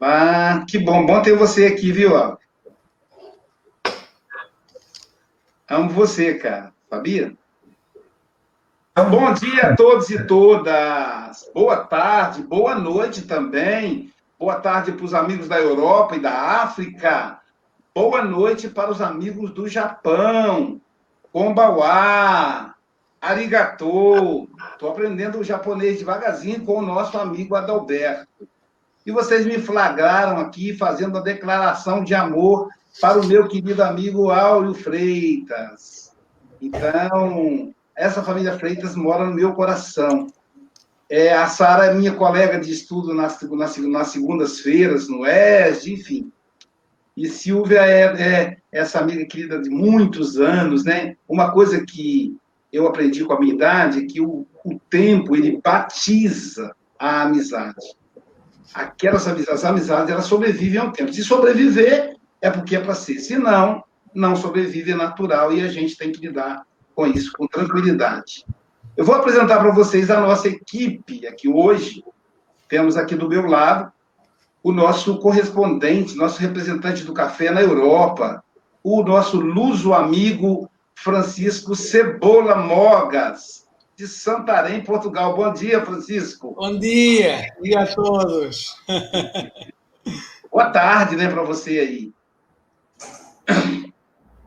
Ah, que bom, bom ter você aqui, viu? Amo você, cara, sabia? Bom dia a todos e todas. Boa tarde, boa noite também. Boa tarde para os amigos da Europa e da África. Boa noite para os amigos do Japão. Kombawa. Arigato. Estou aprendendo o japonês devagarzinho com o nosso amigo Adalberto. E vocês me flagraram aqui fazendo a declaração de amor para o meu querido amigo Áureo Freitas. Então, essa família Freitas mora no meu coração. É, a Sara é minha colega de estudo nas, nas, nas segundas-feiras, no ESD, enfim. E Silvia é, é, essa amiga querida de muitos anos, né? Uma coisa que eu aprendi com a minha idade que o, o tempo, ele batiza a amizade. Aquelas amizades, amizades, elas sobrevivem ao tempo. Se sobreviver, é porque é para ser. Se não, não sobrevive, é natural, e a gente tem que lidar com isso com tranquilidade. Eu vou apresentar para vocês a nossa equipe aqui hoje. Temos aqui do meu lado o nosso correspondente, nosso representante do café na Europa, o nosso luso amigo Francisco Cebola Mogas, de Santarém, Portugal. Bom dia, Francisco. Bom dia, e a todos. Boa tarde, né, para você aí.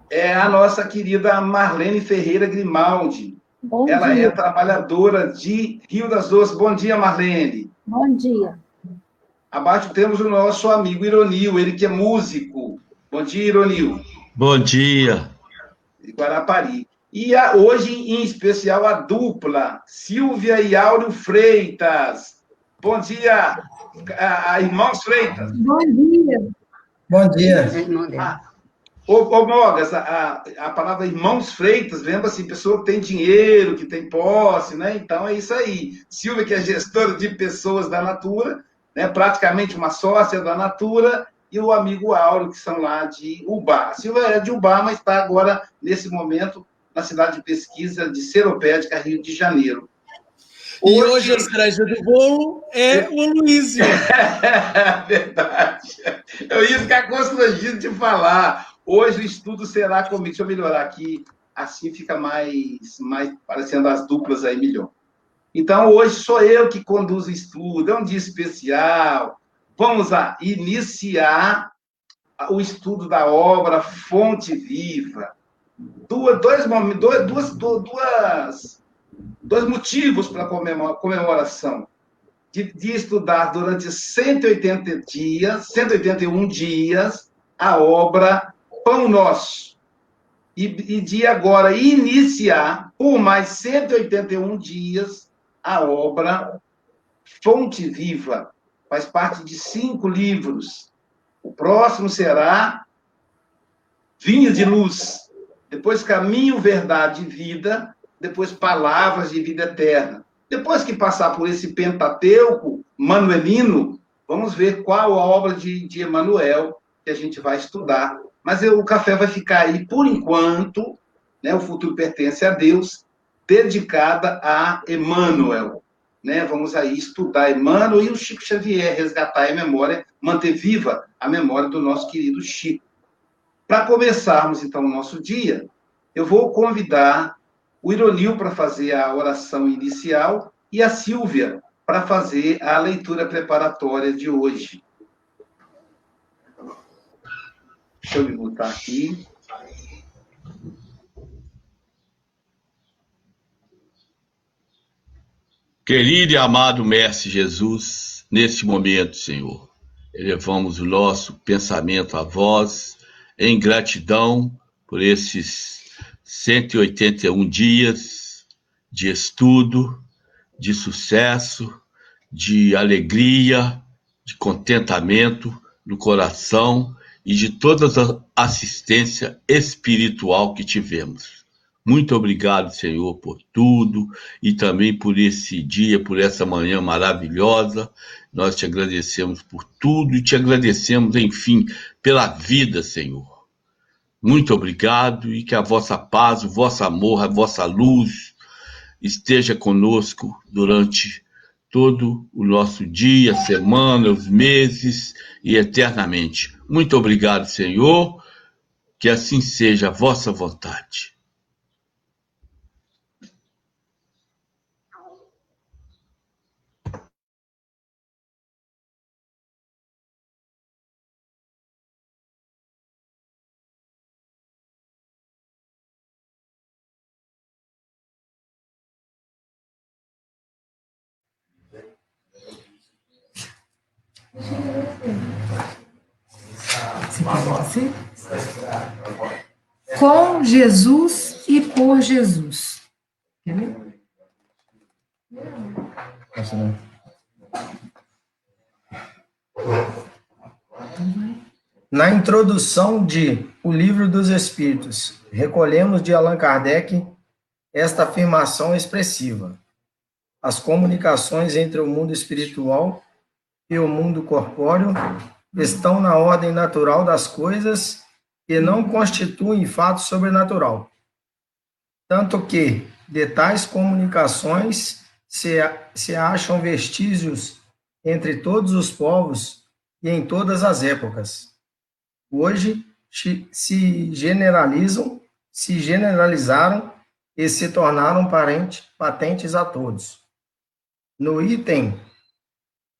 É a nossa querida Marlene Ferreira Grimaldi, Bom Ela dia. é trabalhadora de Rio das Ostras. Bom dia, Marlene. Bom dia. Abaixo temos o nosso amigo Ironil, ele que é músico. Bom dia, Ironil. Bom dia. De Guarapari. E a, hoje, em especial, a dupla, Silvia e Áureo Freitas. Bom dia, a, a irmãos Freitas. Bom dia. Bom dia. Ah, Ô, ô Mogas, a, a palavra irmãos freitas, lembra assim, pessoa que tem dinheiro, que tem posse, né? Então é isso aí. Silvia, que é gestora de pessoas da Natura, né? praticamente uma sócia da Natura, e o amigo Auro, que são lá de Ubá. A Silvia é de Ubá, mas está agora, nesse momento, na cidade de pesquisa de Seropédica, Rio de Janeiro. E hoje, hoje a cereja do bolo é o Luísio. É verdade. É isso que é constrangido de falar. Hoje o estudo será comigo. Deixa eu melhorar aqui, assim fica mais, mais parecendo as duplas aí melhor. Então, hoje sou eu que conduzo o estudo, é um dia especial. Vamos lá, iniciar o estudo da obra Fonte Viva. Duas, dois, duas, duas, dois motivos para a comemoração. De, de, estudar durante 180 dias, 181 dias, a obra pão nosso. E, e de agora iniciar, por mais 181 dias, a obra Fonte Viva. Faz parte de cinco livros. O próximo será Vinho de Luz. Depois Caminho, Verdade e Vida. Depois Palavras de Vida Eterna. Depois que passar por esse Pentateuco manuelino, vamos ver qual a obra de, de Emmanuel que a gente vai estudar mas eu, o café vai ficar aí, por enquanto, né, o futuro pertence a Deus, dedicada a Emmanuel. Né? Vamos aí estudar Emmanuel e o Chico Xavier, resgatar a memória, manter viva a memória do nosso querido Chico. Para começarmos, então, o nosso dia, eu vou convidar o Ironil para fazer a oração inicial e a Silvia para fazer a leitura preparatória de hoje. Deixa eu me botar aqui. Querido e amado Mestre Jesus, neste momento, Senhor, elevamos o nosso pensamento a vós em gratidão por esses 181 dias de estudo, de sucesso, de alegria, de contentamento no coração e de toda a assistência espiritual que tivemos. Muito obrigado, Senhor, por tudo e também por esse dia, por essa manhã maravilhosa. Nós te agradecemos por tudo e te agradecemos, enfim, pela vida, Senhor. Muito obrigado e que a vossa paz, o vosso amor, a vossa luz esteja conosco durante todo o nosso dia, semana, os meses e eternamente. Muito obrigado, Senhor. Que assim seja a vossa vontade. Com Jesus e por Jesus. Na introdução de O Livro dos Espíritos, recolhemos de Allan Kardec esta afirmação expressiva. As comunicações entre o mundo espiritual e o mundo corpóreo estão na ordem natural das coisas e não constituem fato sobrenatural. Tanto que, de tais comunicações, se, se acham vestígios entre todos os povos e em todas as épocas. Hoje se generalizam, se generalizaram e se tornaram parente, patentes a todos. No item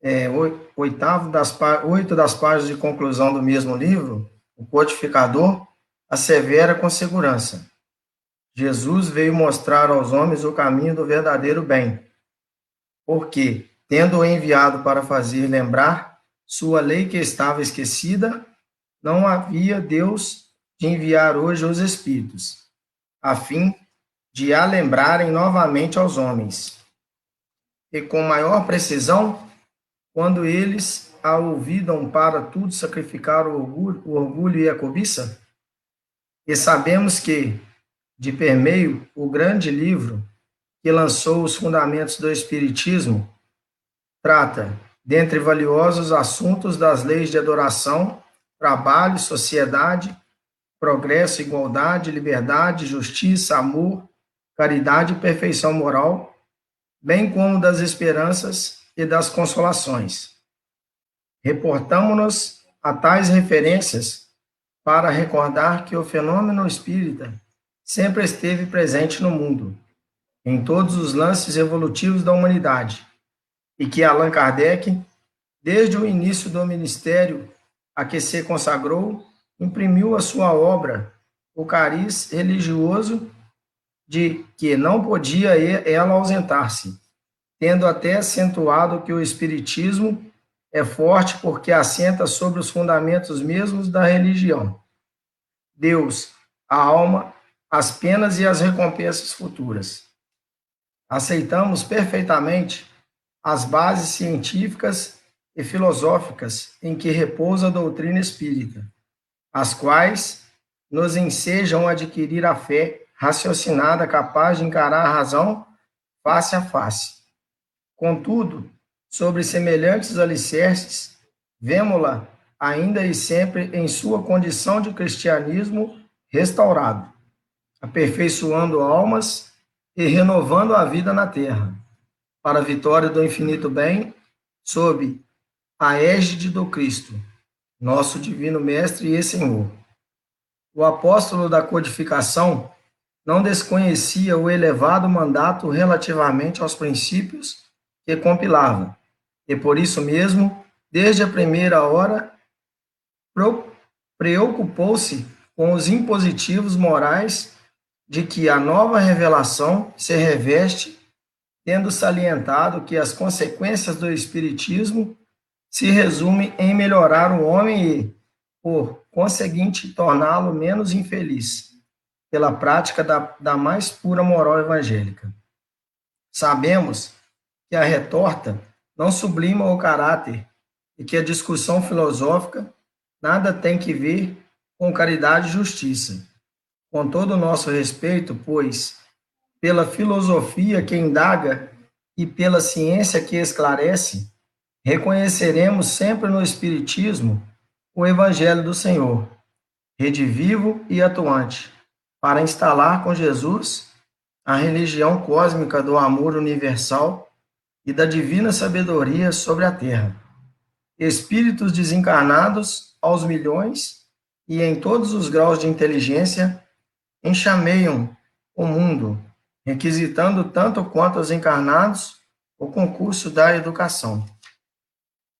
é, oitavo das, oito das páginas de conclusão do mesmo livro, o codificador assevera com segurança: Jesus veio mostrar aos homens o caminho do verdadeiro bem, porque, tendo-o enviado para fazer lembrar sua lei que estava esquecida, não havia Deus de enviar hoje os Espíritos, a fim de a lembrarem novamente aos homens. E com maior precisão, quando eles a ouvidam para tudo sacrificar o orgulho, o orgulho e a cobiça? E sabemos que, de permeio, o grande livro que lançou os fundamentos do Espiritismo trata, dentre valiosos assuntos, das leis de adoração, trabalho, sociedade, progresso, igualdade, liberdade, justiça, amor, caridade e perfeição moral, bem como das esperanças e das consolações. Reportamos-nos a tais referências para recordar que o fenômeno espírita sempre esteve presente no mundo, em todos os lances evolutivos da humanidade, e que Allan Kardec, desde o início do ministério a que se consagrou, imprimiu a sua obra o cariz religioso de que não podia ela ausentar-se tendo até acentuado que o Espiritismo é forte porque assenta sobre os fundamentos mesmos da religião. Deus, a alma, as penas e as recompensas futuras. Aceitamos perfeitamente as bases científicas e filosóficas em que repousa a doutrina espírita, as quais nos ensejam a adquirir a fé raciocinada capaz de encarar a razão face a face Contudo, sobre semelhantes alicerces, vemos-la ainda e sempre em sua condição de cristianismo restaurado, aperfeiçoando almas e renovando a vida na terra, para a vitória do infinito bem, sob a égide do Cristo, nosso divino Mestre e Senhor. O apóstolo da codificação não desconhecia o elevado mandato relativamente aos princípios que compilava. E por isso mesmo, desde a primeira hora, preocupou-se com os impositivos morais de que a nova revelação se reveste, tendo salientado que as consequências do Espiritismo se resumem em melhorar o homem e, por conseguinte, torná-lo menos infeliz, pela prática da, da mais pura moral evangélica. Sabemos que a retorta não sublima o caráter e que a discussão filosófica nada tem que ver com caridade e justiça. Com todo o nosso respeito, pois, pela filosofia que indaga e pela ciência que esclarece, reconheceremos sempre no Espiritismo o Evangelho do Senhor, redivivo e atuante, para instalar com Jesus a religião cósmica do amor universal e da divina sabedoria sobre a terra. Espíritos desencarnados aos milhões e em todos os graus de inteligência enxameiam o mundo, requisitando tanto quanto os encarnados o concurso da educação.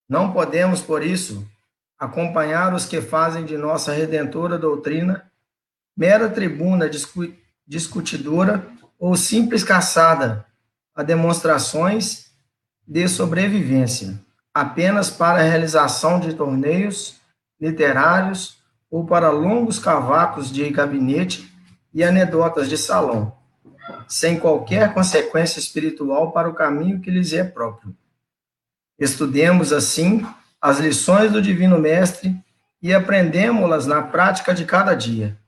Não podemos, por isso, acompanhar os que fazem de nossa redentora doutrina mera tribuna discu discutidora ou simples caçada a demonstrações de sobrevivência, apenas para a realização de torneios literários ou para longos cavacos de gabinete e anedotas de salão, sem qualquer consequência espiritual para o caminho que lhes é próprio. Estudemos, assim, as lições do Divino Mestre e aprendemos-las na prática de cada dia.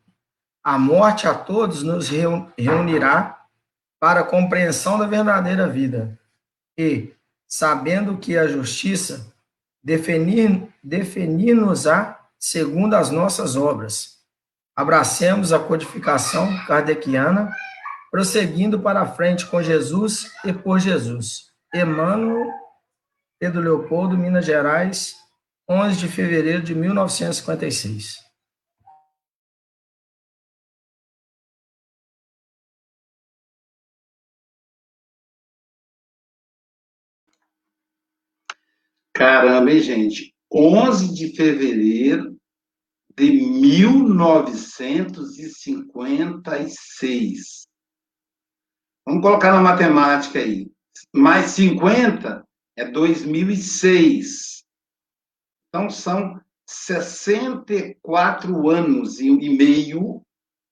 A morte a todos nos reunirá para a compreensão da verdadeira vida e, sabendo que a justiça definir-nos-á segundo as nossas obras. Abracemos a codificação kardeciana, prosseguindo para a frente com Jesus e por Jesus. Emmanuel, Pedro Leopoldo, Minas Gerais, 11 de fevereiro de 1956. Caramba, hein, gente? 11 de fevereiro de 1956. Vamos colocar na matemática aí. Mais 50 é 2006. Então, são 64 anos e meio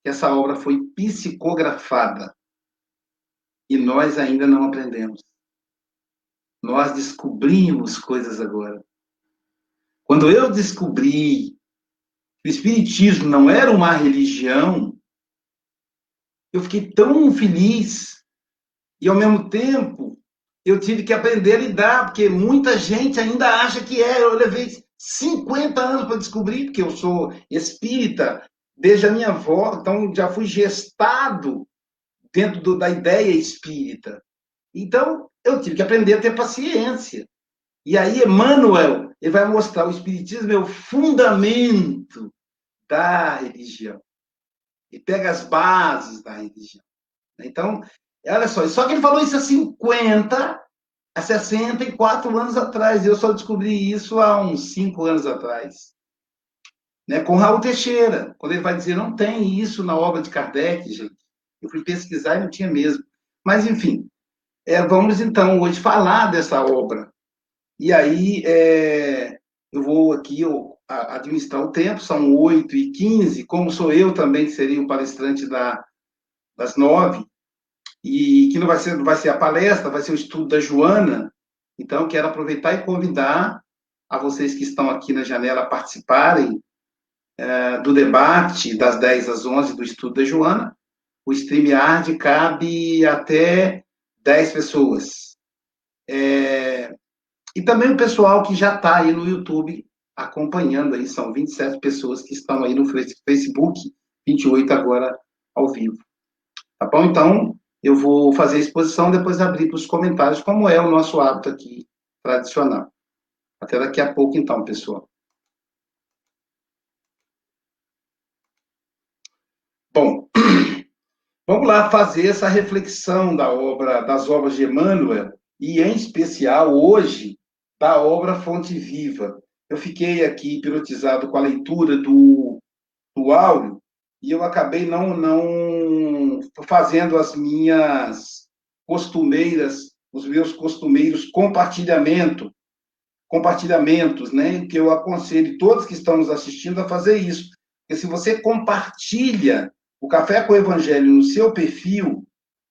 que essa obra foi psicografada. E nós ainda não aprendemos. Nós descobrimos coisas agora. Quando eu descobri que o Espiritismo não era uma religião, eu fiquei tão feliz. E, ao mesmo tempo, eu tive que aprender a lidar, porque muita gente ainda acha que é. Eu levei 50 anos para descobrir, porque eu sou espírita desde a minha avó, então já fui gestado dentro do, da ideia espírita. Então, eu tive que aprender a ter paciência. E aí, Emmanuel, ele vai mostrar o Espiritismo é o fundamento da religião. E pega as bases da religião. Então, olha só, só que ele falou isso há 50, há 64 anos atrás. Eu só descobri isso há uns 5 anos atrás. Né, com Raul Teixeira, quando ele vai dizer, não tem isso na obra de Kardec, gente. Eu fui pesquisar e não tinha mesmo. Mas, enfim, é, vamos então hoje falar dessa obra. E aí é, eu vou aqui eu, administrar o tempo, são 8 e 15, como sou eu também, que seria o palestrante da, das 9, e que não vai ser, não vai ser a palestra, vai ser o estudo da Joana, então quero aproveitar e convidar a vocês que estão aqui na janela a participarem é, do debate das 10 às 11 do estudo da Joana. O StreamYard cabe até 10 pessoas. É, e também o pessoal que já está aí no YouTube acompanhando aí, são 27 pessoas que estão aí no Facebook, 28 agora ao vivo. Tá bom? Então, eu vou fazer a exposição, depois abrir para os comentários, como é o nosso hábito aqui tradicional. Até daqui a pouco, então, pessoal. Bom, Vamos lá fazer essa reflexão da obra, das obras de Emmanuel, e em especial hoje, da obra Fonte Viva. Eu fiquei aqui hipnotizado com a leitura do, do áudio, e eu acabei não, não fazendo as minhas costumeiras, os meus costumeiros compartilhamento, compartilhamentos, né? Que eu aconselho todos que estão nos assistindo a fazer isso. Porque se você compartilha o Café com o Evangelho no seu perfil,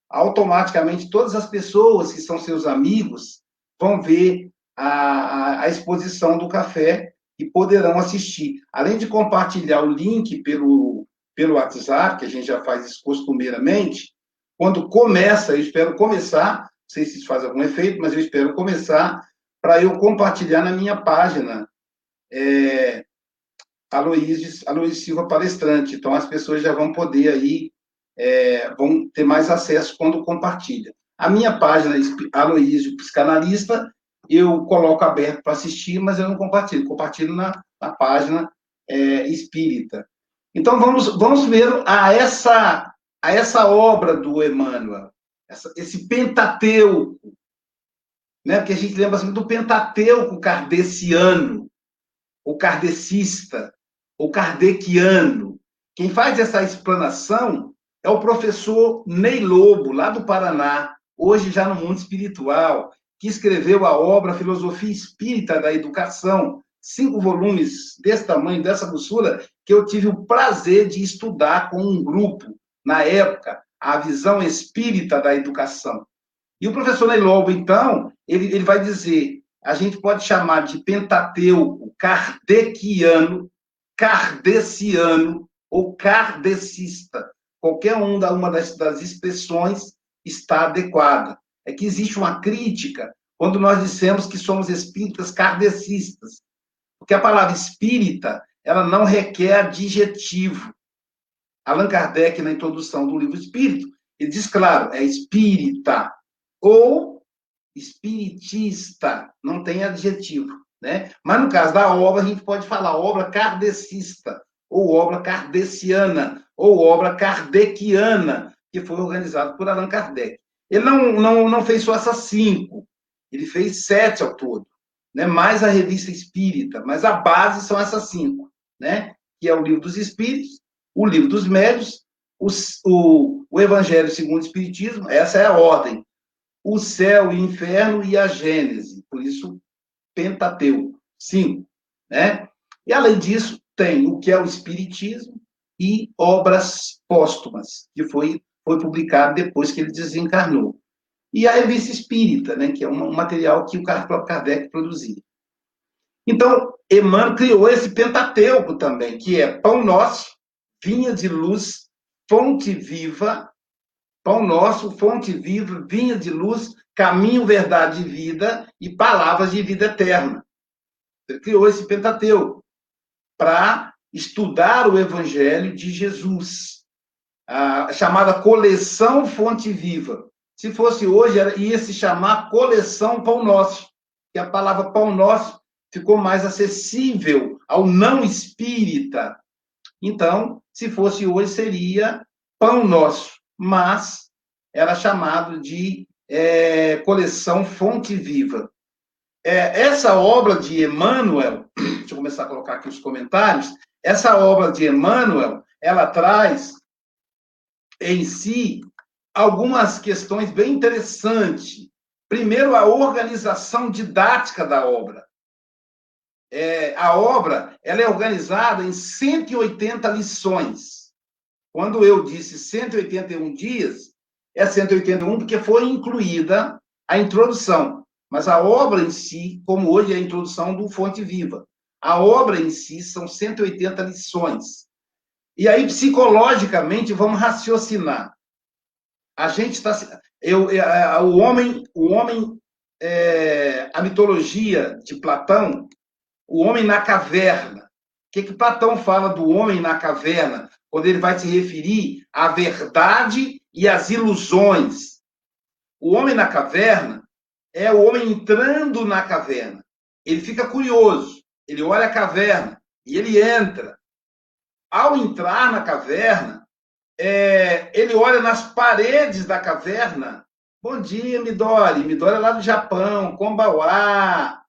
automaticamente todas as pessoas que são seus amigos vão ver a, a, a exposição do café e poderão assistir. Além de compartilhar o link pelo, pelo WhatsApp, que a gente já faz isso costumeiramente, quando começa, eu espero começar, não sei se isso faz algum efeito, mas eu espero começar para eu compartilhar na minha página é, Aloysio, Aloysio Silva palestrante. Então, as pessoas já vão poder aí, é, vão ter mais acesso quando compartilha. A minha página, Aloísio Psicanalista, eu coloco aberto para assistir, mas eu não compartilho, compartilho na, na página é, espírita. Então, vamos, vamos ver a essa, a essa obra do Emmanuel, essa, esse Pentateuco, né? porque a gente lembra assim, do Pentateuco kardeciano, o kardecista, o kardeciano. Quem faz essa explanação é o professor Ney Lobo, lá do Paraná, hoje já no mundo espiritual, que escreveu a obra Filosofia Espírita da Educação, cinco volumes desse tamanho, dessa grossura, que eu tive o prazer de estudar com um grupo, na época, a visão espírita da educação. E o professor Ney Lobo, então, ele, ele vai dizer, a gente pode chamar de Pentateuco kardeciano, kardeciano ou kardecista. Qualquer um uma das, das expressões está adequada. É que existe uma crítica quando nós dissemos que somos espíritas kardecistas. Porque a palavra espírita, ela não requer adjetivo. Allan Kardec, na introdução do livro Espírito, ele diz claro, é espírita ou espiritista, não tem adjetivo, né? Mas no caso da obra, a gente pode falar obra kardecista, ou obra kardeciana, ou obra kardeciana, que foi organizado por Allan Kardec. Ele não, não, não fez só essas cinco, ele fez sete ao todo, né? mais a revista espírita, mas a base são essas cinco, né? que é o livro dos espíritos, o livro dos médios, os, o, o Evangelho segundo o Espiritismo, essa é a ordem, o céu e o inferno e a Gênese, por isso Pentateuco, cinco, né? E além disso, tem o que é o Espiritismo e obras póstumas, que foi foi publicado depois que ele desencarnou. E a revista espírita, né, que é um material que o próprio Kardec produzia. Então, Emmanuel criou esse Pentateuco também, que é pão nosso, vinha de luz, fonte viva, pão nosso, fonte viva, vinha de luz, caminho, verdade e vida e palavras de vida eterna. Ele criou esse Pentateuco para estudar o Evangelho de Jesus a chamada coleção Fonte Viva. Se fosse hoje, ia se chamar coleção Pão Nosso, que a palavra Pão Nosso ficou mais acessível ao não espírita. Então, se fosse hoje, seria Pão Nosso, mas era chamado de é, coleção Fonte Viva. É, essa obra de Emmanuel, deixa eu começar a colocar aqui os comentários, essa obra de Emmanuel, ela traz em si algumas questões bem interessantes. Primeiro, a organização didática da obra. É, a obra ela é organizada em 180 lições. Quando eu disse 181 dias, é 181 porque foi incluída a introdução. Mas a obra em si, como hoje é a introdução do Fonte Viva, a obra em si são 180 lições. E aí, psicologicamente, vamos raciocinar. A gente está. Eu, eu, o homem, o homem é, a mitologia de Platão, o homem na caverna. O que, que Platão fala do homem na caverna? Quando ele vai se referir à verdade e às ilusões. O homem na caverna é o homem entrando na caverna. Ele fica curioso, ele olha a caverna e ele entra ao entrar na caverna, é, ele olha nas paredes da caverna. Bom dia, Midori. Midori é lá do Japão, Kombawa,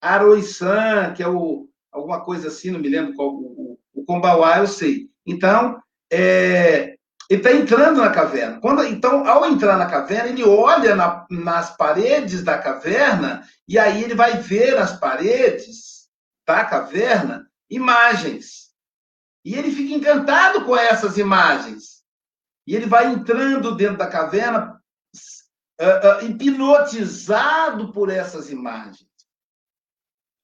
Aroi-san, que é o, alguma coisa assim, não me lembro qual. O, Kombawa eu sei. Então, é, ele está entrando na caverna. Quando, então, ao entrar na caverna, ele olha na, nas paredes da caverna e aí ele vai ver nas paredes da caverna imagens. E ele fica encantado com essas imagens. E ele vai entrando dentro da caverna, uh, uh, hipnotizado por essas imagens.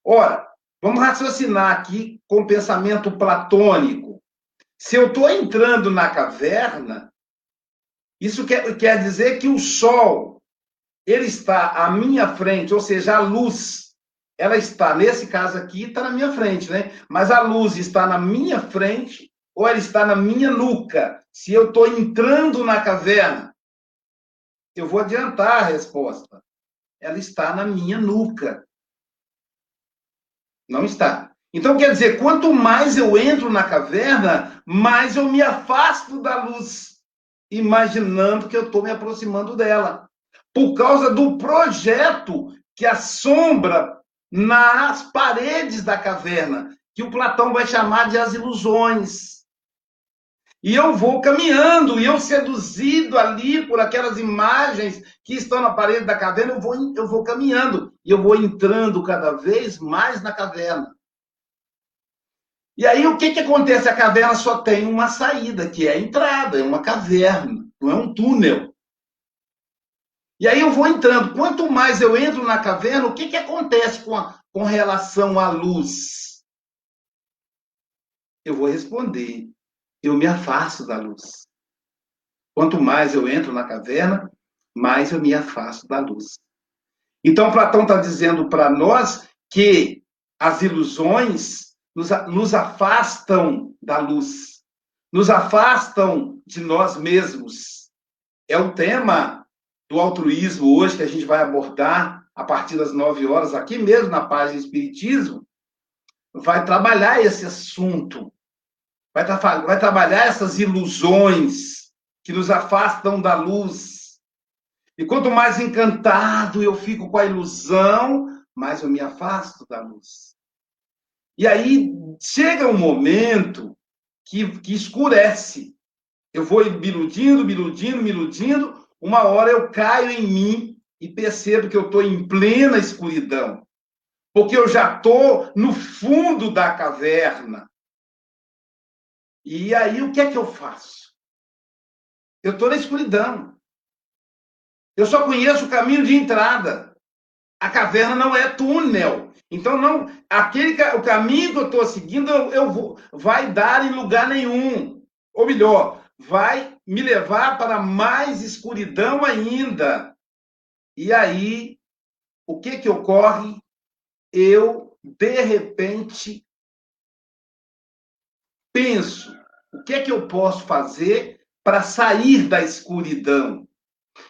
Ora, vamos raciocinar aqui com o pensamento platônico. Se eu estou entrando na caverna, isso quer, quer dizer que o sol ele está à minha frente, ou seja, a luz ela está, nesse caso aqui, está na minha frente, né? Mas a luz está na minha frente ou ela está na minha nuca? Se eu estou entrando na caverna, eu vou adiantar a resposta. Ela está na minha nuca. Não está. Então, quer dizer, quanto mais eu entro na caverna, mais eu me afasto da luz, imaginando que eu estou me aproximando dela. Por causa do projeto que assombra nas paredes da caverna, que o Platão vai chamar de as ilusões. E eu vou caminhando, e eu seduzido ali por aquelas imagens que estão na parede da caverna, eu vou, eu vou caminhando, e eu vou entrando cada vez mais na caverna. E aí o que, que acontece? A caverna só tem uma saída, que é a entrada, é uma caverna, não é um túnel. E aí eu vou entrando. Quanto mais eu entro na caverna, o que, que acontece com, a, com relação à luz? Eu vou responder. Eu me afasto da luz. Quanto mais eu entro na caverna, mais eu me afasto da luz. Então, Platão está dizendo para nós que as ilusões nos, nos afastam da luz, nos afastam de nós mesmos. É o tema do altruísmo hoje que a gente vai abordar a partir das nove horas, aqui mesmo na página Espiritismo, vai trabalhar esse assunto, vai, tra vai trabalhar essas ilusões que nos afastam da luz. E quanto mais encantado eu fico com a ilusão, mais eu me afasto da luz. E aí chega um momento que, que escurece. Eu vou me iludindo, me iludindo, me iludindo. Uma hora eu caio em mim e percebo que eu estou em plena escuridão. Porque eu já estou no fundo da caverna. E aí o que é que eu faço? Eu estou na escuridão. Eu só conheço o caminho de entrada. A caverna não é túnel. Então, não, aquele o caminho que eu estou seguindo, eu, eu vou, vai dar em lugar nenhum. Ou melhor, vai me levar para mais escuridão ainda. E aí, o que que ocorre? Eu, de repente, penso, o que é que eu posso fazer para sair da escuridão?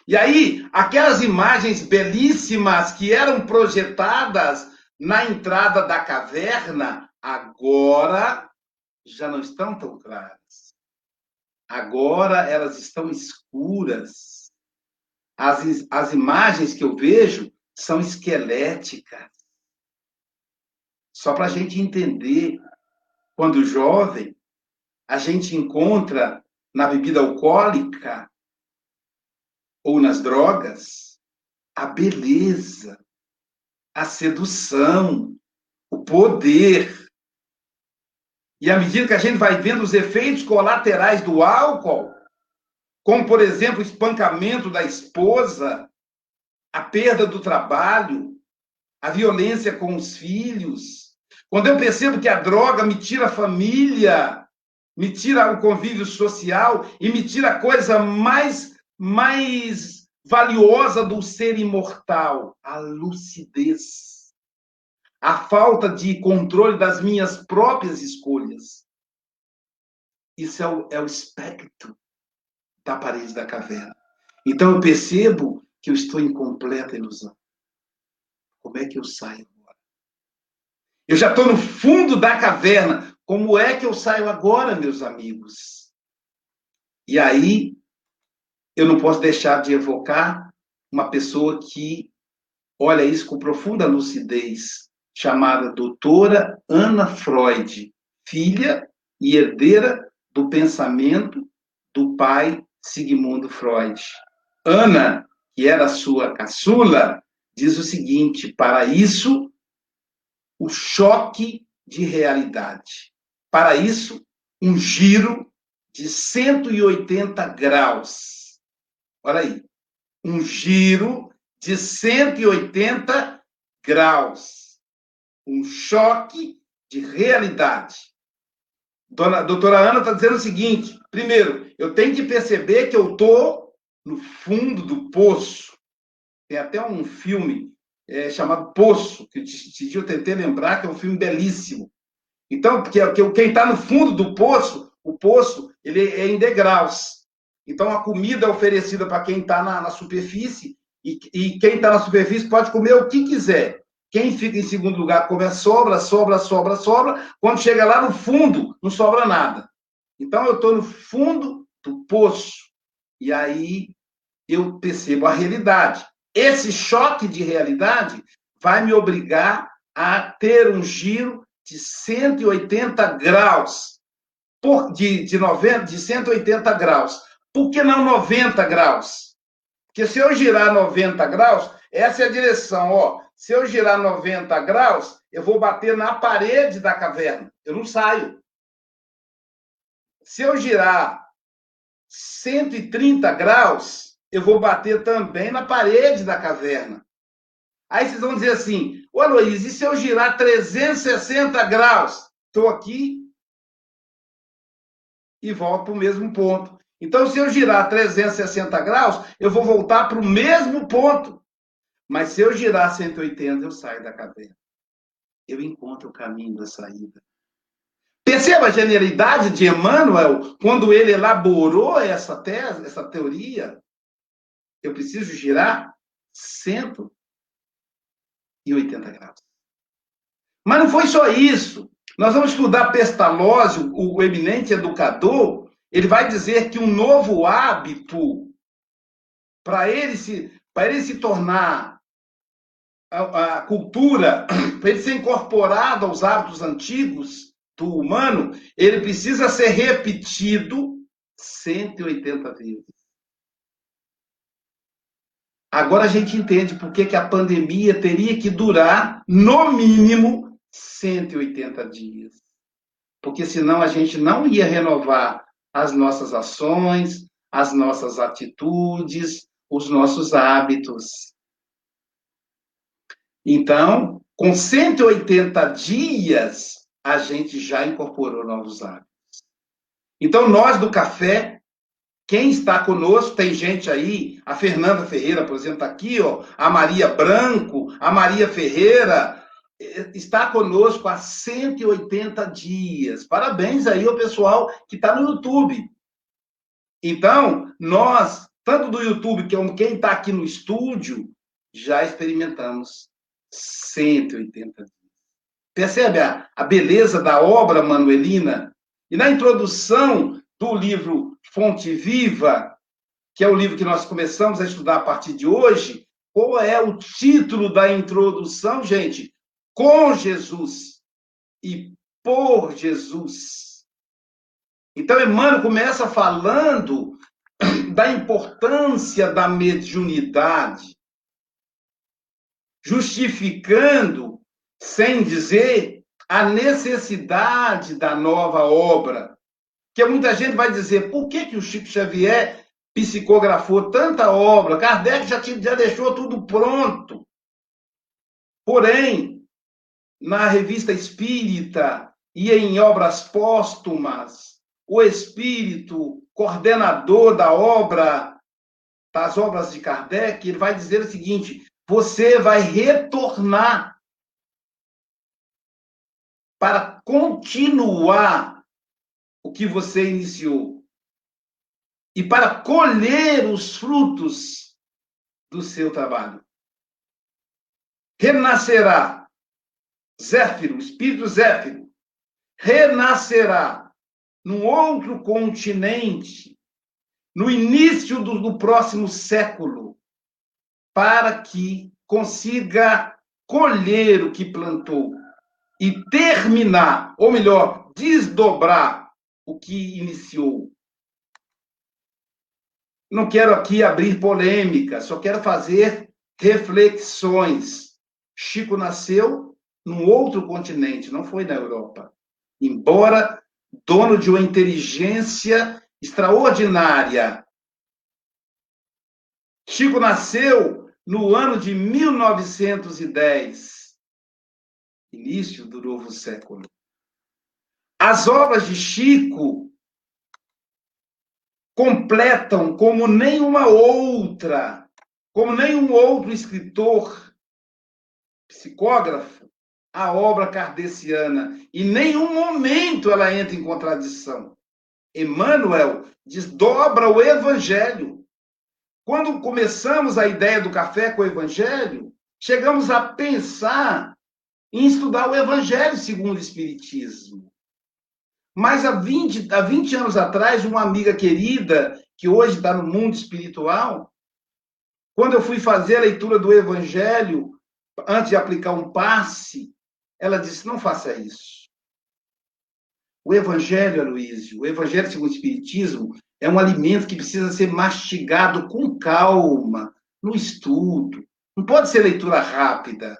E aí, aquelas imagens belíssimas que eram projetadas na entrada da caverna, agora já não estão tão claras. Agora elas estão escuras. As, as imagens que eu vejo são esqueléticas. Só para a gente entender, quando jovem, a gente encontra na bebida alcoólica ou nas drogas a beleza, a sedução, o poder. E à medida que a gente vai vendo os efeitos colaterais do álcool, como, por exemplo, o espancamento da esposa, a perda do trabalho, a violência com os filhos, quando eu percebo que a droga me tira a família, me tira o convívio social e me tira a coisa mais, mais valiosa do ser imortal, a lucidez. A falta de controle das minhas próprias escolhas. Isso é o, é o espectro da parede da caverna. Então eu percebo que eu estou em completa ilusão. Como é que eu saio? Eu já estou no fundo da caverna. Como é que eu saio agora, meus amigos? E aí eu não posso deixar de evocar uma pessoa que olha isso com profunda lucidez, chamada doutora Ana Freud, filha e herdeira do pensamento do pai Sigmundo Freud. Ana, que era sua caçula, diz o seguinte: para isso, o choque de realidade. Para isso, um giro de 180 graus Olha aí. Um giro de 180 graus. Um choque de realidade. Dona, doutora Ana está dizendo o seguinte: primeiro, eu tenho que perceber que eu estou no fundo do poço. Tem até um filme é, chamado Poço, que eu tentei lembrar, que é um filme belíssimo. Então, porque quem está no fundo do poço, o poço, ele é em degraus. Então, a comida é oferecida para quem está na, na, superfície, e, e quem está na superfície pode comer o que quiser. Quem fica em segundo lugar come a sobra, sobra, sobra, sobra. Quando chega lá no fundo, não sobra nada. Então, eu estou no fundo do poço. E aí eu percebo a realidade. Esse choque de realidade vai me obrigar a ter um giro de 180 graus, por, de, de, 90, de 180 graus. Por que não 90 graus? Porque se eu girar 90 graus, essa é a direção, ó. Se eu girar 90 graus, eu vou bater na parede da caverna. Eu não saio. Se eu girar 130 graus, eu vou bater também na parede da caverna. Aí vocês vão dizer assim: Ô Luiz, e se eu girar 360 graus? Estou aqui e volto para o mesmo ponto. Então, se eu girar 360 graus, eu vou voltar para o mesmo ponto. Mas se eu girar 180, eu saio da caverna. Eu encontro o caminho da saída. Perceba a genialidade de Emmanuel quando ele elaborou essa tese, essa teoria. Eu preciso girar 180 graus. Mas não foi só isso. Nós vamos estudar Pestalozzi, o eminente educador, ele vai dizer que um novo hábito para ele se ele se tornar a, a cultura, para ele ser incorporado aos hábitos antigos, do humano, ele precisa ser repetido 180 vezes. Agora a gente entende por que, que a pandemia teria que durar, no mínimo, 180 dias. Porque senão a gente não ia renovar as nossas ações, as nossas atitudes, os nossos hábitos. Então, com 180 dias, a gente já incorporou novos hábitos. Então, nós do café, quem está conosco, tem gente aí, a Fernanda Ferreira, por exemplo, está aqui, ó, a Maria Branco, a Maria Ferreira, eh, está conosco há 180 dias. Parabéns aí ao pessoal que está no YouTube. Então, nós, tanto do YouTube como quem está aqui no estúdio, já experimentamos 180 dias. Percebe a, a beleza da obra manuelina? E na introdução do livro Fonte Viva, que é o livro que nós começamos a estudar a partir de hoje, qual é o título da introdução, gente? Com Jesus e por Jesus. Então, Emmanuel começa falando da importância da mediunidade, justificando sem dizer a necessidade da nova obra. Que muita gente vai dizer, por que, que o Chico Xavier psicografou tanta obra? Kardec já, já deixou tudo pronto. Porém, na revista Espírita e em obras póstumas, o espírito coordenador da obra, das obras de Kardec, ele vai dizer o seguinte: você vai retornar para continuar o que você iniciou e para colher os frutos do seu trabalho. Renascerá Zéfiro, espírito Zéfiro, renascerá num outro continente no início do, do próximo século para que consiga colher o que plantou e terminar, ou melhor, desdobrar o que iniciou. Não quero aqui abrir polêmica, só quero fazer reflexões. Chico nasceu num outro continente, não foi na Europa. Embora dono de uma inteligência extraordinária. Chico nasceu no ano de 1910 início do novo século. As obras de Chico completam como nenhuma outra, como nenhum outro escritor, psicógrafo, a obra kardeciana. Em nenhum momento ela entra em contradição. Emmanuel desdobra o evangelho. Quando começamos a ideia do café com o evangelho, chegamos a pensar em estudar o evangelho segundo o espiritismo. Mas há 20, há 20 anos atrás, uma amiga querida, que hoje está no mundo espiritual, quando eu fui fazer a leitura do evangelho, antes de aplicar um passe, ela disse: não faça isso. O Evangelho, Aloysio, o Evangelho segundo o Espiritismo, é um alimento que precisa ser mastigado com calma, no estudo. Não pode ser leitura rápida.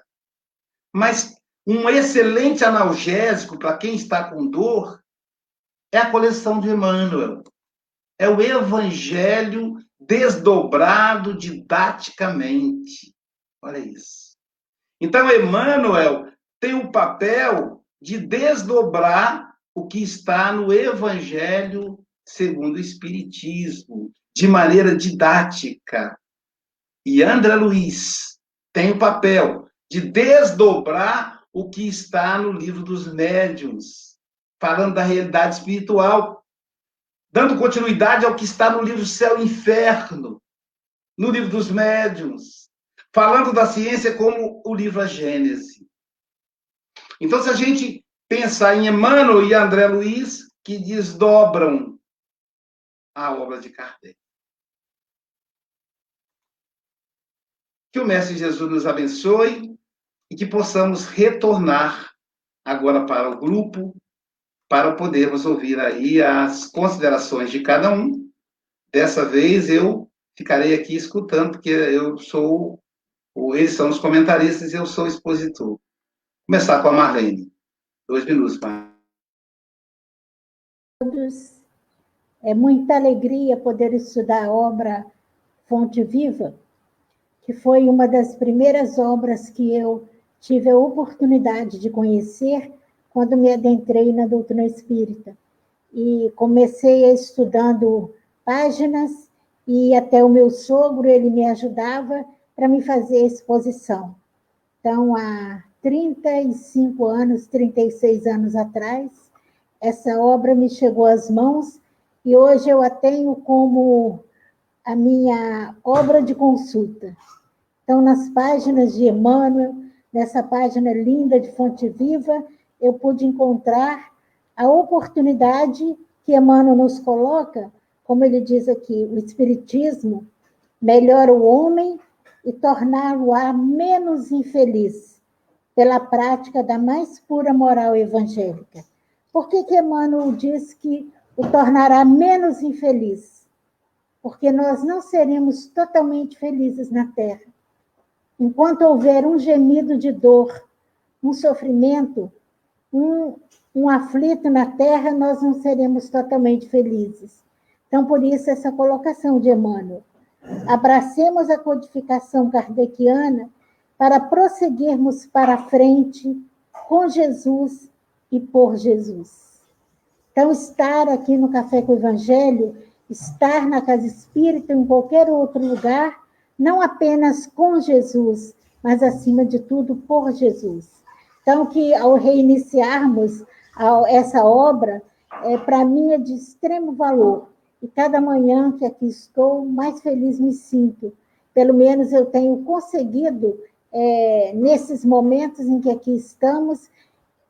Mas um excelente analgésico para quem está com dor é a coleção de Emmanuel. É o Evangelho desdobrado didaticamente. Olha isso. Então, Emmanuel tem o papel de desdobrar o que está no Evangelho segundo o Espiritismo, de maneira didática. E André Luiz tem o papel de desdobrar o que está no livro dos médiuns, falando da realidade espiritual, dando continuidade ao que está no livro Céu e Inferno, no livro dos médiuns, falando da ciência como o livro A Gênese. Então, se a gente pensar em Emmanuel e André Luiz, que desdobram a obra de Kardec. Que o Mestre Jesus nos abençoe e que possamos retornar agora para o grupo, para podermos ouvir aí as considerações de cada um. Dessa vez eu ficarei aqui escutando, porque eu sou, eles são os comentaristas e eu sou o expositor. Começar com a Marlene. Dois minutos, pai. Todos. É muita alegria poder estudar a obra Fonte Viva, que foi uma das primeiras obras que eu tive a oportunidade de conhecer quando me adentrei na doutrina espírita. E comecei estudando páginas e até o meu sogro, ele me ajudava para me fazer exposição. Então, a 35 anos, 36 anos atrás, essa obra me chegou às mãos e hoje eu a tenho como a minha obra de consulta. Então, nas páginas de Emmanuel, nessa página linda de Fonte Viva, eu pude encontrar a oportunidade que Emmanuel nos coloca, como ele diz aqui, o Espiritismo melhora o homem e torná-lo-á menos infeliz pela prática da mais pura moral evangélica. Por que, que Emmanuel diz que o tornará menos infeliz? Porque nós não seremos totalmente felizes na Terra. Enquanto houver um gemido de dor, um sofrimento, um, um aflito na Terra, nós não seremos totalmente felizes. Então, por isso, essa colocação de Emmanuel. Abracemos a codificação kardeciana para prosseguirmos para frente com Jesus e por Jesus. Então, estar aqui no Café com o Evangelho, estar na Casa Espírita, em qualquer outro lugar, não apenas com Jesus, mas acima de tudo por Jesus. Então, que ao reiniciarmos essa obra, é, para mim é de extremo valor. E cada manhã que aqui estou, mais feliz me sinto. Pelo menos eu tenho conseguido é, nesses momentos em que aqui estamos,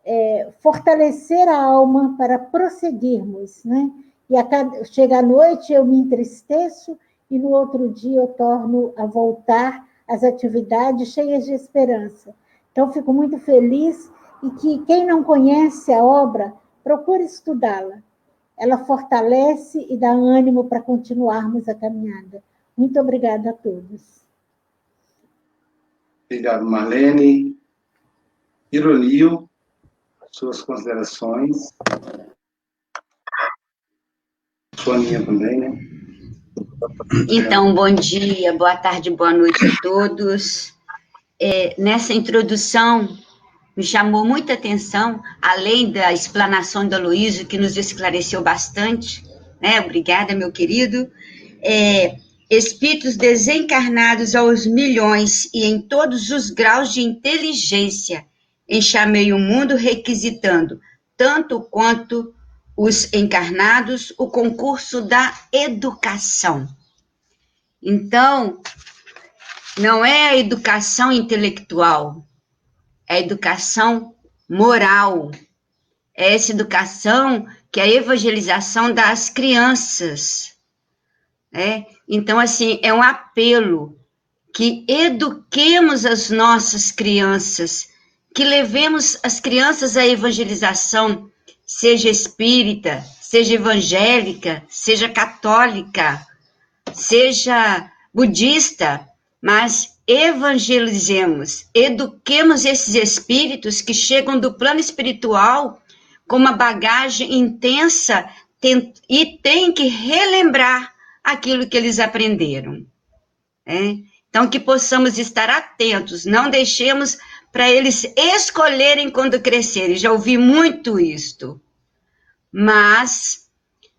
é, fortalecer a alma para prosseguirmos, né? E a cada, chega a noite eu me entristeço e no outro dia eu torno a voltar às atividades cheias de esperança. Então fico muito feliz e que quem não conhece a obra procure estudá-la. Ela fortalece e dá ânimo para continuarmos a caminhada. Muito obrigada a todos. Obrigado, Marlene. Ironio, suas considerações. Soninha também, né? Então, bom dia, boa tarde, boa noite a todos. É, nessa introdução, me chamou muita atenção, além da explanação do Aloysio, que nos esclareceu bastante, né? Obrigada, meu querido. É, espíritos desencarnados aos milhões e em todos os graus de inteligência, enxamei o mundo requisitando, tanto quanto os encarnados o concurso da educação. Então, não é a educação intelectual, é a educação moral. É essa educação que é a evangelização das crianças. Né? Então, assim, é um apelo que eduquemos as nossas crianças, que levemos as crianças à evangelização, seja espírita, seja evangélica, seja católica, seja budista, mas evangelizemos, eduquemos esses espíritos que chegam do plano espiritual com uma bagagem intensa e tem que relembrar aquilo que eles aprenderam. Né? Então, que possamos estar atentos, não deixemos para eles escolherem quando crescerem. Já ouvi muito isto. Mas,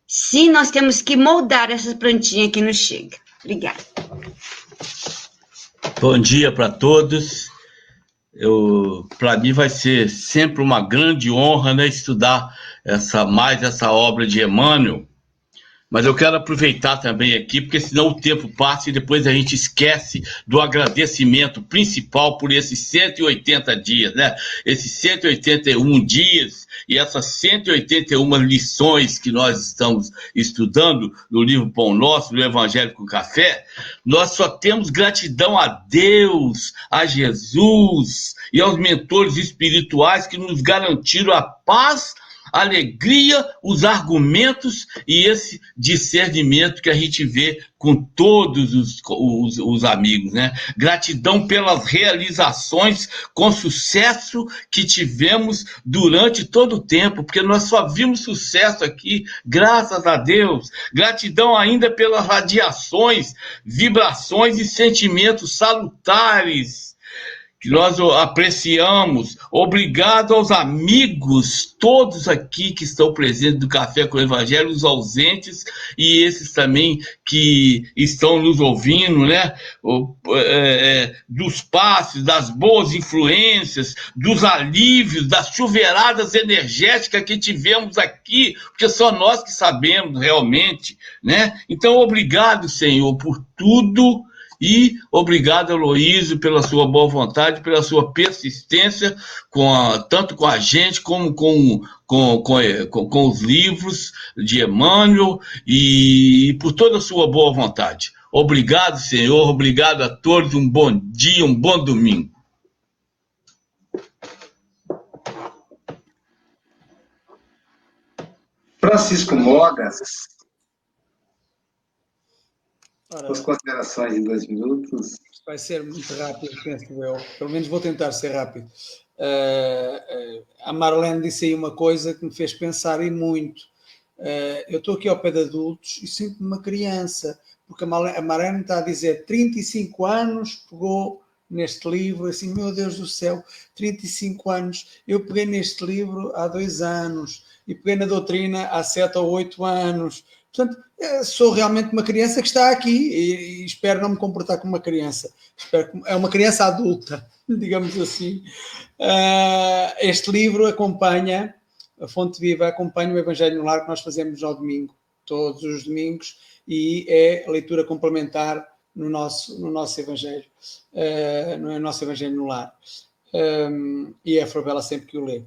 sim, nós temos que moldar essa plantinha que nos chega. Obrigada. Bom dia para todos. Para mim vai ser sempre uma grande honra né, estudar essa mais essa obra de Emmanuel, mas eu quero aproveitar também aqui, porque senão o tempo passa e depois a gente esquece do agradecimento principal por esses 180 dias, né? Esses 181 dias e essas 181 lições que nós estamos estudando no livro Pão Nosso, do Evangelho com Café, nós só temos gratidão a Deus, a Jesus e aos mentores espirituais que nos garantiram a paz alegria, os argumentos e esse discernimento que a gente vê com todos os, os, os, amigos, né? Gratidão pelas realizações com sucesso que tivemos durante todo o tempo, porque nós só vimos sucesso aqui, graças a Deus. Gratidão ainda pelas radiações, vibrações e sentimentos salutares nós apreciamos. Obrigado aos amigos, todos aqui que estão presentes do Café com o Evangelho, os ausentes e esses também que estão nos ouvindo, né? É, é, dos passes, das boas influências, dos alívios, das chuveiradas energéticas que tivemos aqui, porque só nós que sabemos realmente, né? Então, obrigado, Senhor, por tudo e obrigado, Aloísio, pela sua boa vontade, pela sua persistência, com a, tanto com a gente como com, com, com, com, os livros de Emmanuel e, e por toda a sua boa vontade. Obrigado, Senhor, obrigado a todos, um bom dia, um bom domingo. Francisco Mogas, As considerações em dois minutos. Vai ser muito rápido, penso eu. Pelo menos vou tentar ser rápido. Uh, uh, a Marlene disse aí uma coisa que me fez pensar e muito. Uh, eu estou aqui ao pé de adultos e sinto-me uma criança, porque a Marlene, a Marlene está a dizer 35 anos, pegou neste livro, assim, meu Deus do céu, 35 anos. Eu peguei neste livro há dois anos e peguei na doutrina há sete ou oito anos. Portanto, sou realmente uma criança que está aqui e, e espero não me comportar como uma criança. Espero é uma criança adulta, digamos assim. Uh, este livro acompanha, a Fonte Viva acompanha o Evangelho no Lar que nós fazemos ao domingo, todos os domingos, e é leitura complementar no nosso, no nosso Evangelho, uh, no nosso Evangelho no Lar. Um, e é a Frabela sempre que o lê.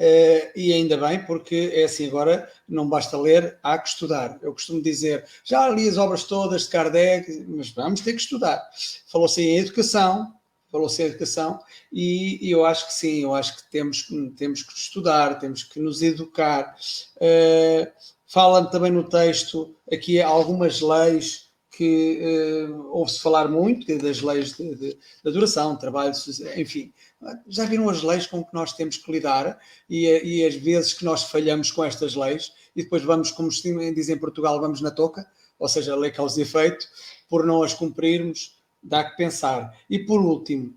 Uh, e ainda bem, porque é assim, agora não basta ler, há que estudar. Eu costumo dizer, já li as obras todas de Kardec, mas vamos ter que estudar. Falou-se em educação, falou-se em educação, e, e, eu acho que sim, eu acho que temos, temos que estudar, temos que nos educar. Uh, fala também no texto aqui algumas leis que uh, ouve-se falar muito das leis de, de, da duração, trabalho, enfim já viram as leis com que nós temos que lidar e, e as vezes que nós falhamos com estas leis e depois vamos, como dizem em Portugal, vamos na toca, ou seja, a lei causa efeito, por não as cumprirmos, dá que pensar. E por último,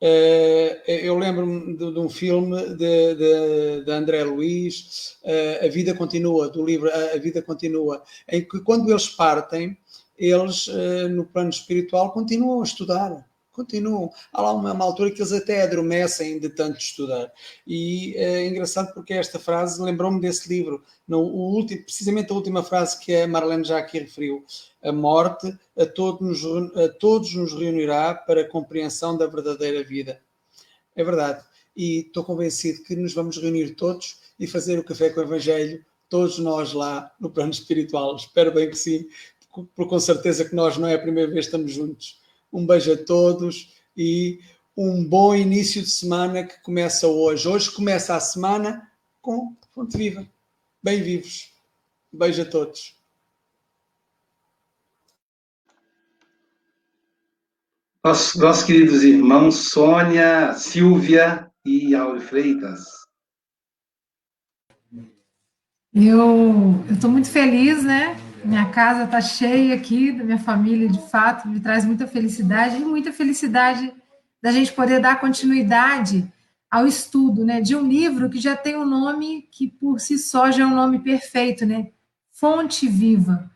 eh, eu lembro-me de, de, um filme de, de, de André Luiz, eh, A Vida Continua, do livro A Vida Continua, em que quando eles partem, eles, eh, no plano espiritual, continuam a estudar continuam. Há lá uma, uma, altura que eles até adormecem de tanto estudar. E é engraçado porque esta frase lembrou-me desse livro. No, o último, precisamente a última frase que a Marlene já aqui referiu. A morte a todos, nos, a todos nos reunirá para a compreensão da verdadeira vida. É verdade. E estou convencido que nos vamos reunir todos e fazer o café com o Evangelho, todos nós lá no plano espiritual. Espero bem que sim, com certeza que nós não é a primeira vez que estamos juntos. Um beijo a todos e um bom início de semana que começa hoje. Hoje começa a semana com Fonte Viva. Bem vivos. Um beijo a todos. Nossos, nossos queridos irmãos Sônia, Silvia e Aure Freitas. Eu estou muito feliz, né? Minha casa está cheia aqui, da minha família, de fato, me traz muita felicidade e muita felicidade da gente poder dar continuidade ao estudo, né, de um livro que já tem um nome que por si só já é um nome perfeito, né? Fonte Viva.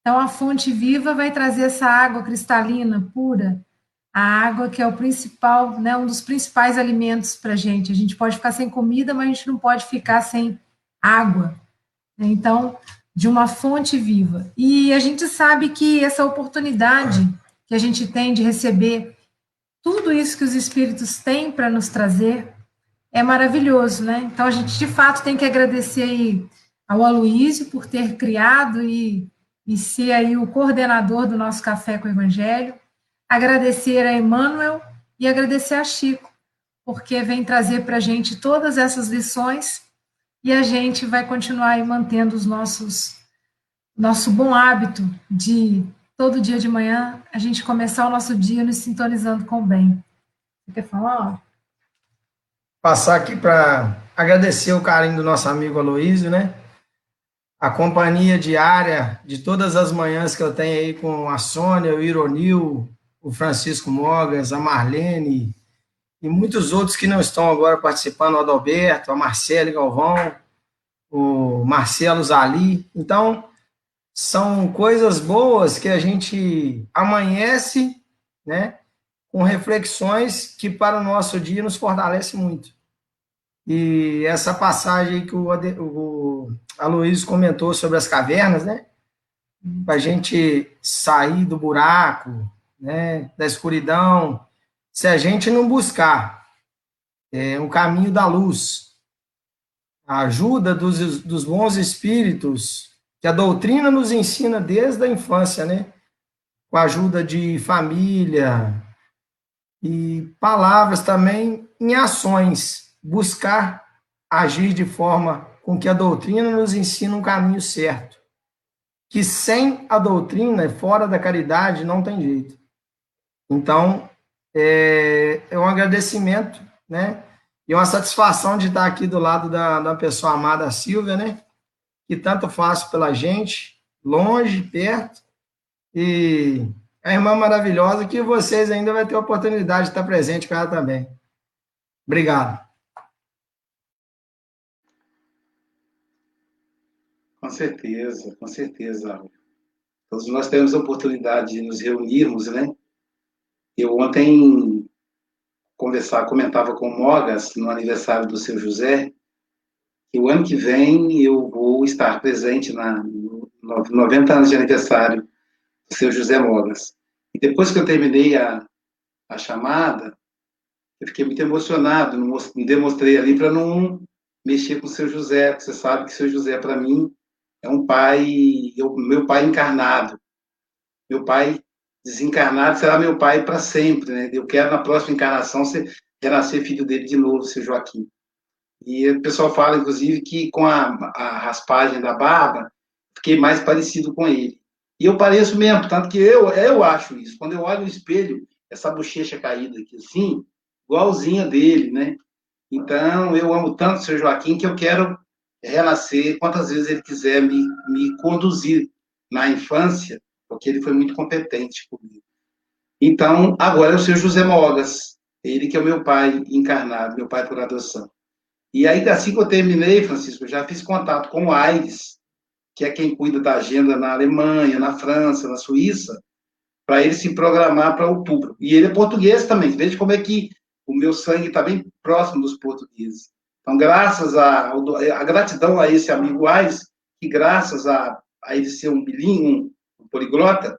Então a fonte viva vai trazer essa água cristalina pura, a água que é o principal, né, um dos principais alimentos para a gente. A gente pode ficar sem comida, mas a gente não pode ficar sem água. Então, de uma fonte viva. E a gente sabe que essa oportunidade que a gente tem de receber tudo isso que os espíritos têm para nos trazer é maravilhoso, né? Então a gente de fato tem que agradecer aí ao Aloísio por ter criado e, e ser aí o coordenador do nosso Café com o Evangelho, agradecer a Emmanuel e agradecer a Chico, porque vem trazer para a gente todas essas lições e a gente vai continuar aí mantendo os nossos nosso bom hábito de todo dia de manhã a gente começar o nosso dia nos sintonizando com o bem. Você quer falar? Passar aqui para agradecer o carinho do nosso amigo Aloísio, né? A companhia diária de todas as manhãs que eu tenho aí com a Sônia, o Ironil, o Francisco Mogas, a Marlene, e muitos outros que não estão agora participando, o Adalberto, a Marcele Galvão, o Marcelo Zali. Então, são coisas boas que a gente amanhece, né, com reflexões que para o nosso dia nos fortalece muito. E essa passagem que o, o Aloysio comentou sobre as cavernas, né, para a gente sair do buraco, né, da escuridão, se a gente não buscar é, caminho da luz, a ajuda dos, dos bons espíritos, que a doutrina nos ensina desde a infância, né? Com a ajuda de família e palavras também em ações, buscar agir de forma com que a doutrina nos ensina um caminho certo. Que sem a doutrina, fora da caridade, não tem jeito. Então, é, é um agradecimento, né? E uma satisfação de estar aqui do lado da, da pessoa amada Silvia, né? Que tanto faz pela gente, longe, perto. E a irmã maravilhosa que vocês ainda vão ter a oportunidade de estar presente com ela também. Obrigado. Com certeza, com certeza. Todos nós temos a oportunidade de nos reunirmos, né? Eu ontem conversava, comentava com o Mogas, no aniversário do seu José, que o ano que vem eu vou estar presente na, no 90 anos de aniversário do seu José Mogas. E depois que eu terminei a, a chamada, eu fiquei muito emocionado, não demonstrei ali para não mexer com o seu José, porque você sabe que o seu José, para mim, é um pai, eu, meu pai encarnado. Meu pai desencarnado será meu pai para sempre, né? Eu quero na próxima encarnação ser, renascer filho dele de novo, seu Joaquim. E o pessoal fala, inclusive, que com a, a raspagem da barba, fiquei mais parecido com ele. E eu pareço mesmo, tanto que eu, eu acho isso. Quando eu olho no espelho, essa bochecha caída aqui, assim, igualzinha dele, né? Então, eu amo tanto o seu Joaquim que eu quero renascer quantas vezes ele quiser me, me conduzir na infância porque ele foi muito competente comigo. Então, agora é o José Mogas, ele que é o meu pai encarnado, meu pai por adoção. E aí, assim que eu terminei, Francisco, eu já fiz contato com o Aires, que é quem cuida da agenda na Alemanha, na França, na Suíça, para ele se programar para outubro. E ele é português também. Veja como é que o meu sangue está bem próximo dos portugueses. Então, graças a, a gratidão a esse amigo Aires, que graças a, a ele ser um bilíngue, poliglota,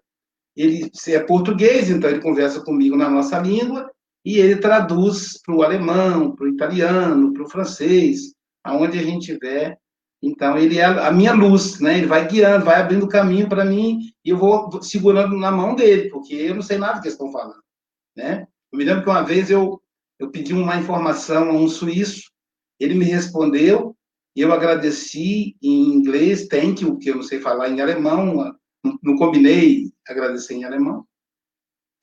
ele é português, então ele conversa comigo na nossa língua e ele traduz para o alemão, para o italiano, para o francês, aonde a gente tiver. Então, ele é a minha luz, né? Ele vai guiando, vai abrindo caminho para mim e eu vou segurando na mão dele, porque eu não sei nada que eles estão falando, né? Eu me lembro que uma vez eu, eu pedi uma informação a um suíço, ele me respondeu, e eu agradeci em inglês, thank you, que eu não sei falar em alemão, não, combinei agradecer em alemão.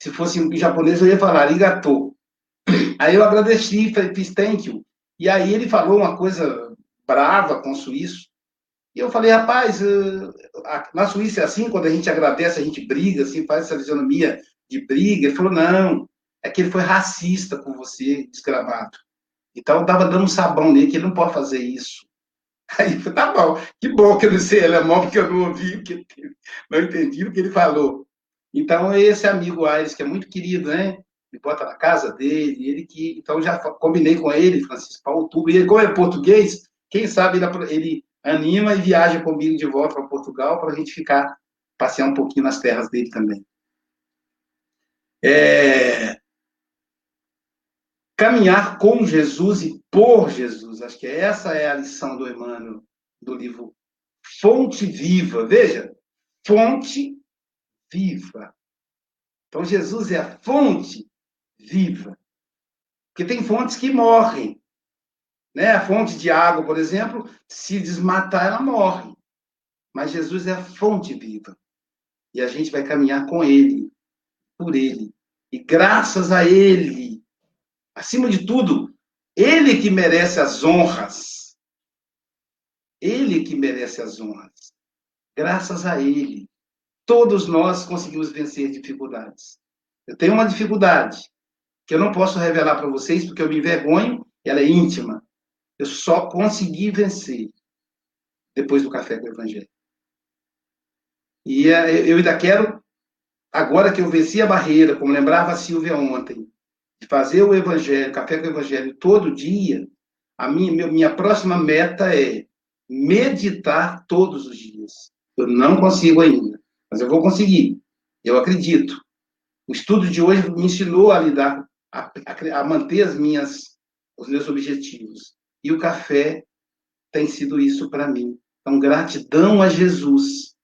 Se fosse em japonês, eu ia falar arigato. Aí eu agradeci, fiz thank you. E aí ele falou uma coisa brava com o suíço. E eu falei, rapaz, eh, na Suíça é assim, quando a gente agradece, a gente briga, assim, faz essa fisionomia de briga. Ele falou, não, é que ele foi racista com você, desgramado. Então, eu estava dando um sabão nele, que ele não pode fazer isso. Aí falei, tá bom, que bom que eu não sei alemão, porque eu não ouvi, porque não entendi o que ele falou. Então, esse amigo Aires, que é muito querido, né? Me bota na casa dele, ele que. Então, já combinei com ele, Francisco, para outubro. E ele, como é português, quem sabe ele, ele anima e viaja comigo de volta para Portugal para a gente ficar, passear um pouquinho nas terras dele também. É, caminhar com Jesus e por Jesus. Acho que essa é a lição do Emmanuel, do livro Fonte Viva. Veja, fonte viva. Então, Jesus é a fonte viva. Porque tem fontes que morrem. Né? A fonte de água, por exemplo, se desmatar, ela morre. Mas Jesus é a fonte viva. E a gente vai caminhar com Ele, por Ele. E graças a Ele, acima de tudo, Ele que merece as honras. Ele que merece as honras. Graças a Ele, todos nós conseguimos vencer dificuldades. Eu tenho uma dificuldade que eu não posso revelar para vocês porque eu me envergonho, ela é íntima. Eu só consegui vencer depois do café com o Evangelho. E é, eu ainda quero, agora que eu venci a barreira, como lembrava a Silvia ontem, de fazer o Evangelho, café com o Evangelho todo dia, a minha, minha próxima meta é meditar todos os dias. Eu não consigo ainda, mas eu vou conseguir. Eu acredito. O estudo de hoje me ensinou a lidar, a, a, manter as minhas, os meus objetivos. E o café tem sido isso para mim. Então, gratidão a Jesus.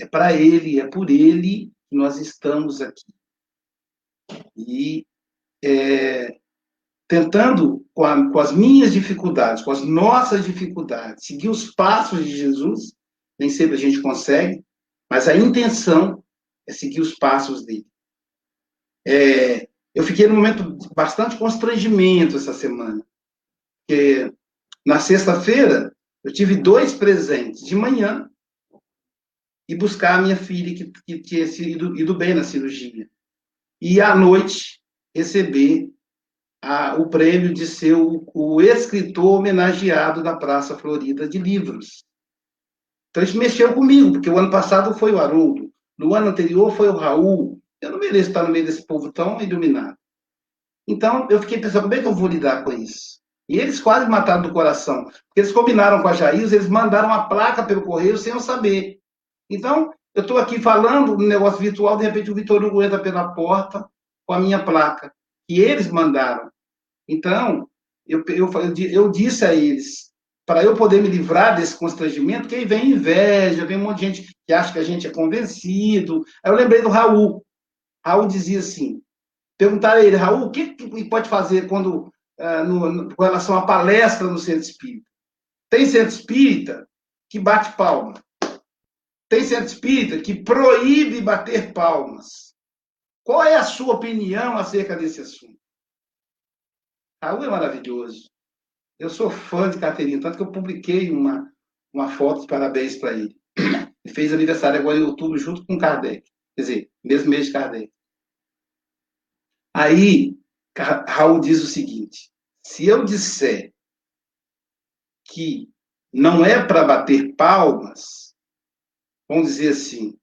É para Ele, é por Ele que nós estamos aqui. E é, tentando, com, a, com, as minhas dificuldades, com as nossas dificuldades, seguir os passos de Jesus, nem sempre a gente consegue, mas a intenção é seguir os passos dele. É, eu fiquei num momento bastante constrangimento essa semana, porque na sexta-feira eu tive dois presentes de manhã e buscar a minha filha que, que tinha ido, ido bem na cirurgia. E à noite receber a, o prêmio de ser o, o, escritor homenageado da Praça Florida de Livros. Então isso mexeu comigo, porque o ano passado foi o Haroldo, no ano anterior foi o Raul. Eu não mereço estar no meio desse povo tão iluminado. Então eu fiquei pensando, como é que eu vou lidar com isso? E eles quase mataram do coração. Porque eles combinaram com a Jair, eles mandaram a placa pelo correio sem eu saber. Então, eu estou aqui falando no negócio virtual, de repente o Vitor Hugo entra pela porta, com a minha placa, que eles mandaram. Então, eu, eu, eu disse a eles, para eu poder me livrar desse constrangimento, que aí vem inveja, vem um monte de gente que acha que a gente é convencido. Aí eu lembrei do Raul. Raul dizia assim, perguntaram a ele, Raul, o que, que pode fazer quando, no, no, com relação à palestra no centro espírita? Tem centro espírita que bate palma. Tem centro espírita que proíbe bater palmas. Qual é a sua opinião acerca desse assunto? Raul é maravilhoso. Eu sou fã de Caterina, tanto que eu publiquei uma, uma foto de parabéns para ele. Ele fez aniversário agora em outubro junto com Kardec. Quer dizer, mesmo mês de Kardec. Aí, Raul diz o seguinte: se eu disser que não é para bater palmas, vamos dizer assim,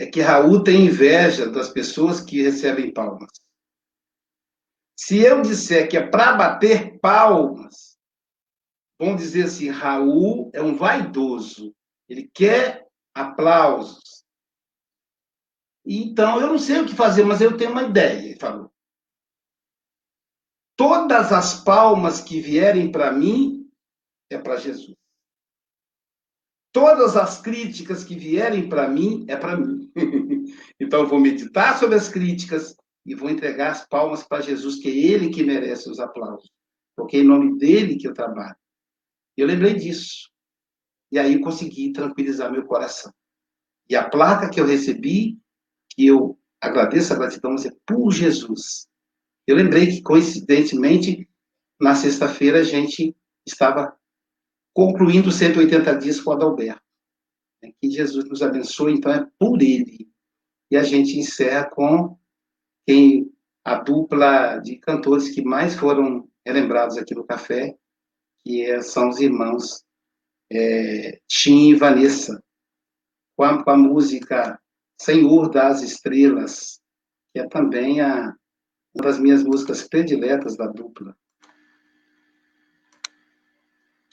é que Raul tem inveja das pessoas que recebem palmas. Se eu disser que é para bater palmas, vão dizer assim: Raul é um vaidoso, ele quer aplausos. Então, eu não sei o que fazer, mas eu tenho uma ideia, ele falou. Todas as palmas que vierem para mim é para Jesus. Todas as críticas que vierem para mim é para mim. então, vou meditar sobre as críticas e vou entregar as palmas para Jesus, que é Ele que merece os aplausos, porque é em nome dele que eu trabalho. Eu lembrei disso. E aí consegui tranquilizar meu coração. E a placa que eu recebi, que eu agradeço a gratidão, é por Jesus. Eu lembrei que, coincidentemente, na sexta-feira a gente estava concluindo 180 dias com Adalberto. Que Jesus nos abençoe, então é por ele. E a gente encerra com quem a dupla de cantores que mais foram relembrados aqui no café, que é, são os irmãos é, Tim e Vanessa, com a, com a, música Senhor das Estrelas, que é também a, uma das minhas músicas prediletas da dupla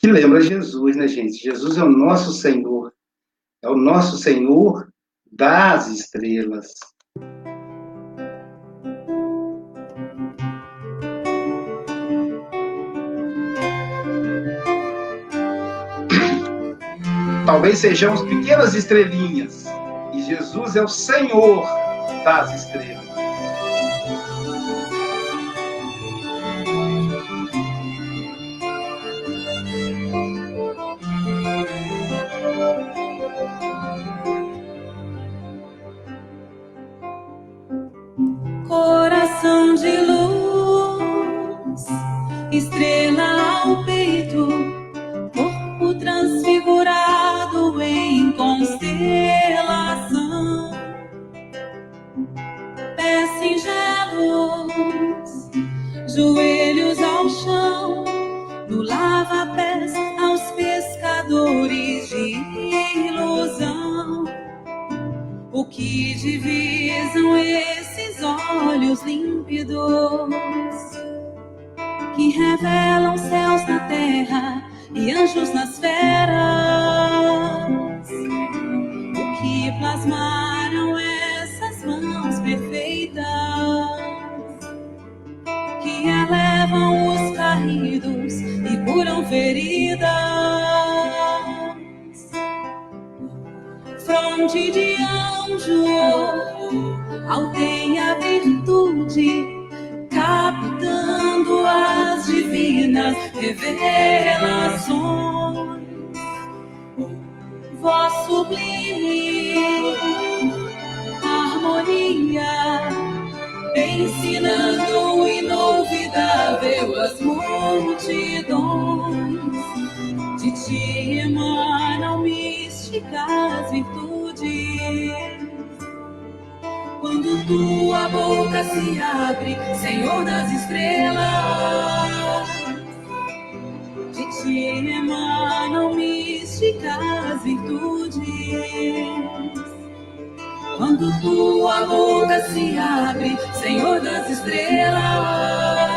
que lembra Jesus, né, gente? Jesus é o nosso Senhor, é o nosso Senhor das estrelas. Talvez sejamos pequenas estrelinhas, e Jesus é o Senhor das estrelas. tua boca se abre, Senhor das estrelas. De ti emanam místicas virtudes. Quando tua boca se abre, Senhor das estrelas.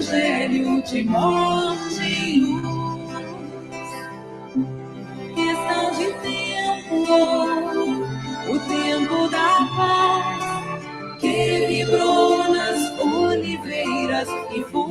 Evangelho de morte em luz. Questão de tempo, o tempo da paz que vibrou nas oliveiras e foi.